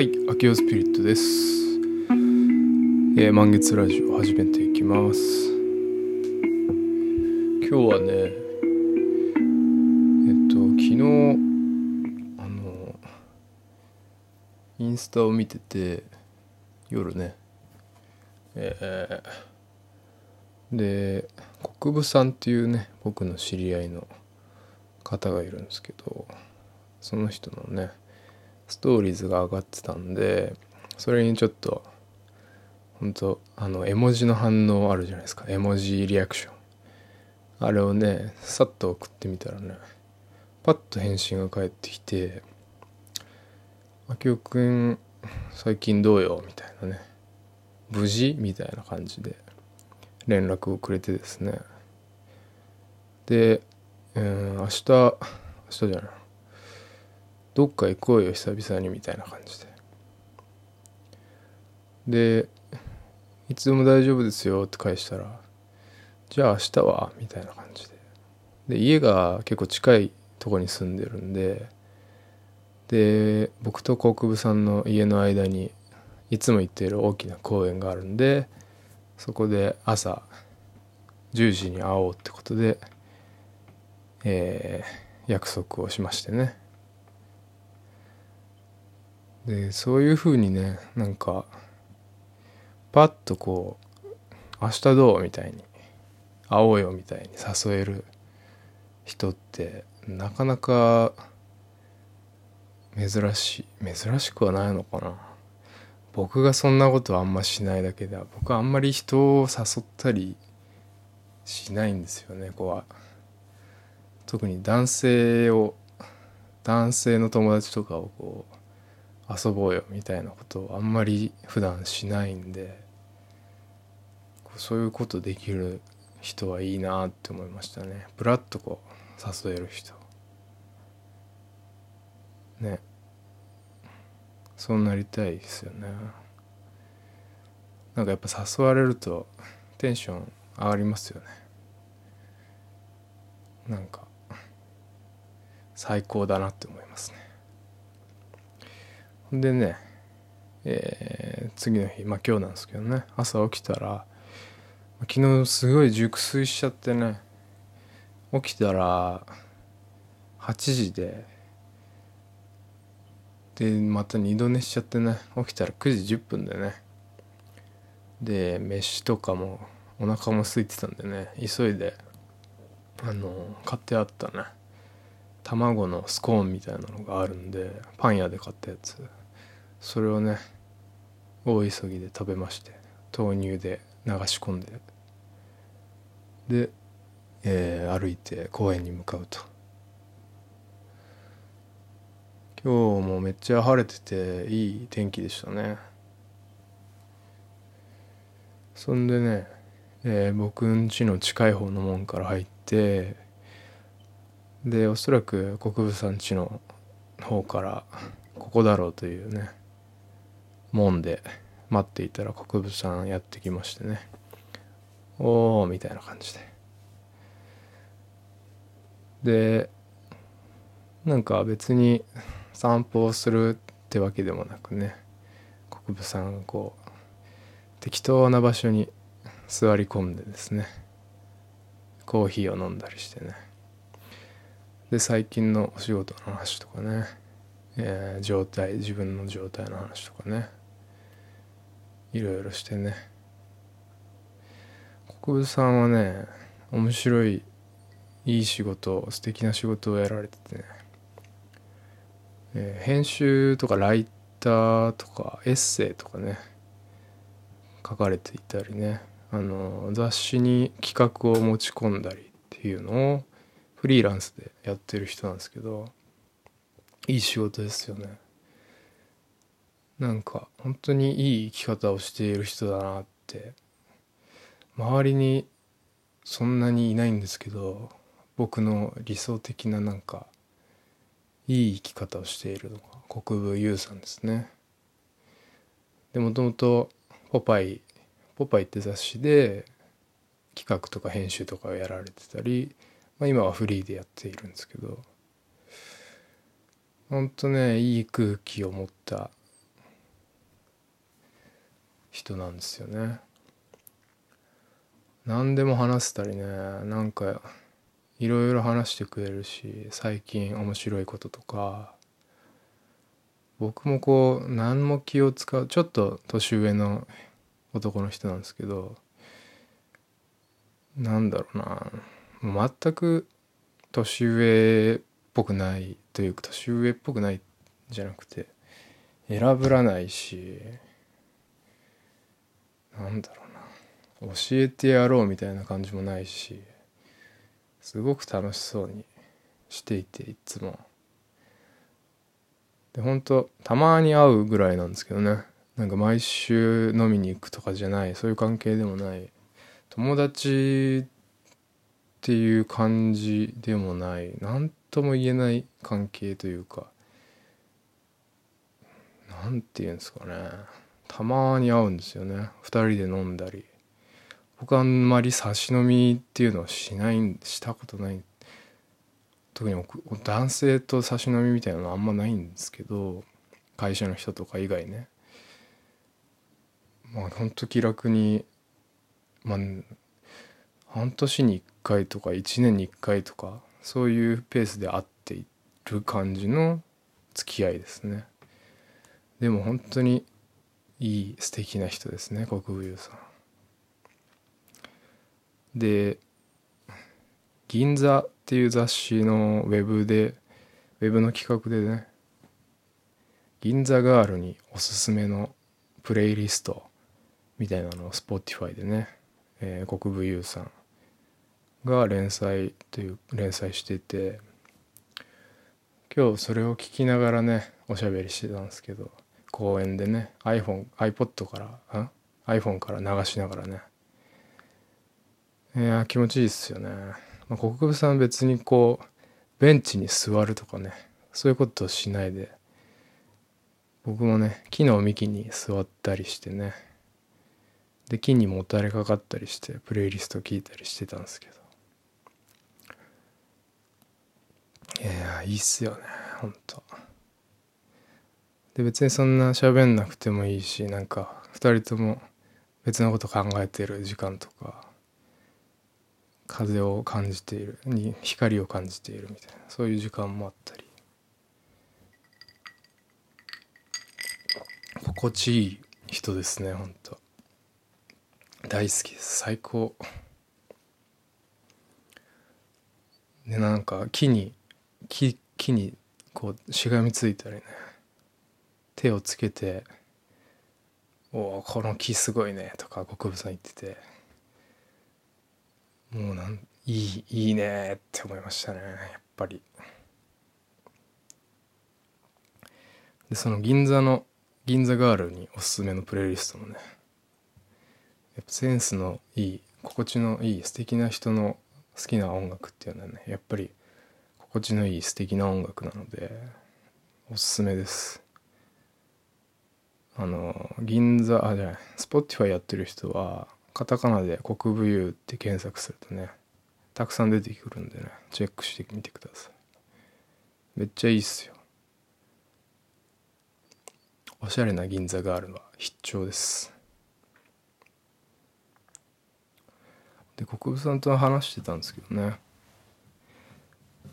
はい、秋オスピリットです。えー満月ラジオ始めていきます。今日はね、えっと、昨日、あの、インスタを見てて、夜ね、えーで、国分さんっていうね、僕の知り合いの方がいるんですけど、その人のね、ストーリーズが上がってたんでそれにちょっと本当あの絵文字の反応あるじゃないですか。絵文字リアクション。あれをねさっと送ってみたらねパッと返信が返ってきて「あきおくん最近どうよ?」みたいなね「無事?」みたいな感じで連絡をくれてですね。で、うん、明日明日じゃない？どっか行こうよ久々にみたいな感じで。でいつでも大丈夫ですよって返したらじゃあ明日は？みたいな感じで。で家が結構近いとこに住んでるんでで僕と国分さんの家の間にいつも行っている大きな公園があるんでそこで朝10時に会おうってことで、えー約束をしましてね。でそういう風にねなんかパッとこう「明日どう?」みたいに「会おうよ」みたいに誘える人ってなかなか珍しい珍しくはないのかな僕がそんなことあんましないだけでは僕はあんまり人を誘ったりしないんですよねこうは特に男性を男性の友達とかをこう遊ぼうよみたいなことをあんまり普段しないんでそういうことできる人はいいなって思いましたね。ブラッとこう誘える人。ね。そうなりたいですよね。なんかやっぱ誘われるとテンション上がりますよね。なんか最高だなって思いますね。でね、えー次の日まあ今日なんですけどね朝起きたら昨日すごい熟睡しちゃってね起きたら8時ででまた二度寝しちゃってね起きたら9時10分でねで飯とかもお腹も空いてたんでね急いであの買ってあったね。卵のスコーンみたいなのがあるんでパン屋で買ったやつ。それをね大急ぎで食べまして豆乳で流し込んで。で、えー歩いて公園に向かうと。今日もめっちゃ晴れてていい天気でしたね。そんでね、えー僕ん家の近い方の門から入ってでおそらく国分さん家の方からここだろうというね門で待っていたら国分さんやってきましてね。おーみたいな感じで。でなんか別に散歩をするってわけでもなくね国分さんがこう適当な場所に座り込んでですねコーヒーを飲んだりしてね。で最近のお仕事の話とかね、えー状態自分の状態の話とかね。いろいろしてね。国分さんはね面白いいい仕事素敵な仕事をやられててね、えー編集とかライターとかエッセイとかね。書かれていたりね。あの雑誌に企画を持ち込んだりっていうのをフリーランスでやってる人なんですけどいい仕事ですよね。なんか本当にいい生き方をしている人だなって。周りにそんなにいないんですけど僕の理想的ななんかいい生き方をしているのが国分優さんですね。でもともと「ポパイ」「ポパイ」って雑誌で企画とか編集とかをやられてたり、まあ、今はフリーでやっているんですけどほんとねいい空気を持った人なんですよね。何でも話せたりねなんかいろいろ話してくれるし最近面白いこととか僕もこう何も気を使うちょっと年上の男の人なんですけどなんだろうな。全く年上っぽくないというか年上っぽくないじゃなくて選ぶらないしなんだろうな。教えてやろうみたいな感じもないしすごく楽しそうにしていていつも。で本当たまに会うぐらいなんですけどね。なんか毎週飲みに行くとかじゃないそういう関係でもない。友達っていう感じでもない。何とも言えない関係というか何て言うんですかね。たまに会うんですよね。2人で飲んだり。僕あんまり差し飲みっていうのをしないしたことない。特に男性と差し飲みみたいなのあんまないんですけど会社の人とか以外ね。まあほんと気楽にまあ半年に1回とか1年に1回とかそういうペースで会っている感じの付き合いですね。でも本当にいい素敵な人ですね国分優さん。で「銀座」っていう雑誌のウェブでウェブの企画でね銀座ガールにおすすめのプレイリストみたいなのを Spotify でね、えー、国分優さんが連載という連載してて今日それを聞きながらねおしゃべりしてたんですけど公園でね iPhone iPod からん iPhone から流しながらね。いや気持ちいいっすよね、まあ、国分さん別にこうベンチに座るとかねそういうことをしないで僕もね木の幹に座ったりしてねで木にもたれかかったりしてプレイリスト聞いたりしてたんですけど。いやいいっすよね。ほんとで別にそんな喋んなくてもいいしなんか2人とも別のこと考えてる時間とか風を感じているに光を感じているみたいなそういう時間もあったり。心地いい人ですねほんと大好きです。最高。でなんか木に木木にこうしがみついたりね。手をつけて「おおこの木すごいね」とか国分さん言ってて。もうなんいいいいねって思いましたねやっぱり。でその銀座の銀座ガールにおすすめのプレイリストもねやっぱセンスのいい心地のいい素敵な人の好きな音楽っていうのはねやっぱり心地のいい素敵な音楽なのでおすすめです。あの銀座あじゃないスポティファイやってる人はカタカナで国武優って検索するとねたくさん出てくるんでねチェックしてみてください。めっちゃいいっすよ。おしゃれな銀座があるのは必聴です。で国分さんと話してたんですけどね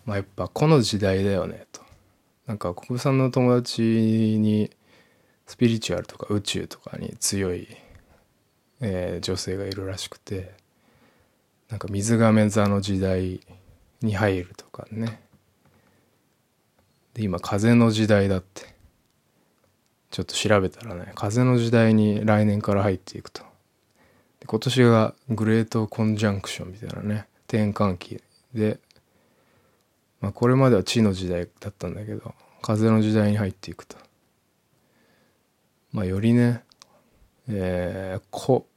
まあやっぱこの時代だよねと。なんか国分さんの友達にスピリチュアルとか宇宙とかに強い、えー、女性がいるらしくてなんか水亀座の時代に入るとかね。で今風の時代だってちょっと調べたらね風の時代に来年から入っていくと。今年がグレートコンジャンクションみたいなね転換期でまあ、これまでは地の時代だったんだけど風の時代に入っていくと、まあ、よりね、えー、個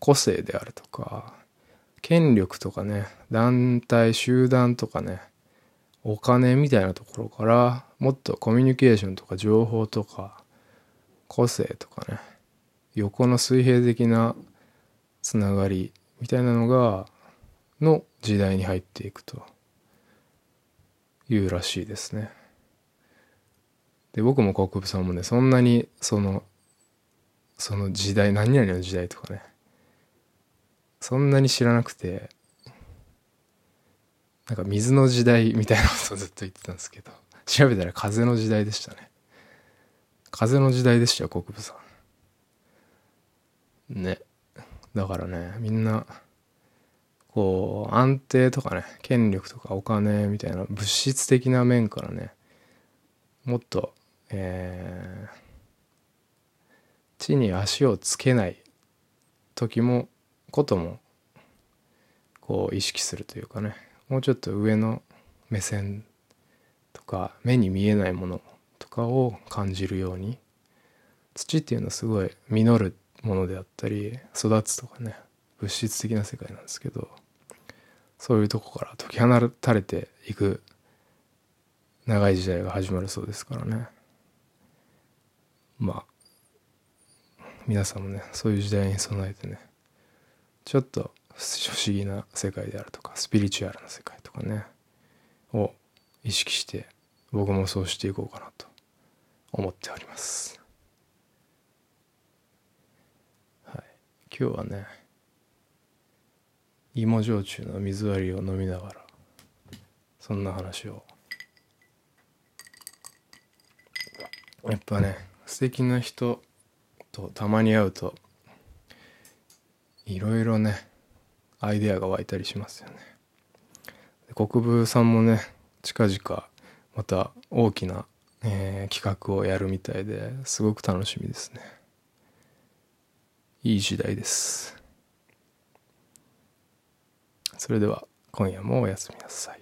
個性であるとか権力とかね団体集団とかねお金みたいなところからもっとコミュニケーションとか情報とか個性とかね横の水平的なつながりみたいなのがの時代に入っていくと。いうらしいですね。で僕も国分さんもねそんなにそのその時代何々の時代とかねそんなに知らなくてなんか水の時代みたいなことをずっと言ってたんですけど調べたら風の時代でしたね。風の時代でしたよ国分さん。ね。だからねみんなこう安定とかね権力とかお金みたいな物質的な面からねもっとえー、地に足をつけない時もこともこう意識するというかねもうちょっと上の目線とか目に見えないものとかを感じるように土っていうのはすごい実るものであったり育つとかね物質的な世界なんですけどそういうとこから解き放たれていく長い時代が始まるそうですからね。まあ皆さんもねそういう時代に備えてねちょっと不思議な世界であるとかスピリチュアルな世界とかねを意識して僕もそうしていこうかなと思っております。はい。今日はね芋焼酎の水割りを飲みながらそんな話を。やっぱね素敵な人とたまに会うといろいろねアイデアが湧いたりしますよね。国分さんもね近々また大きな、えー、企画をやるみたいですごく楽しみですね。いい時代です。それでは今夜もおやすみなさい。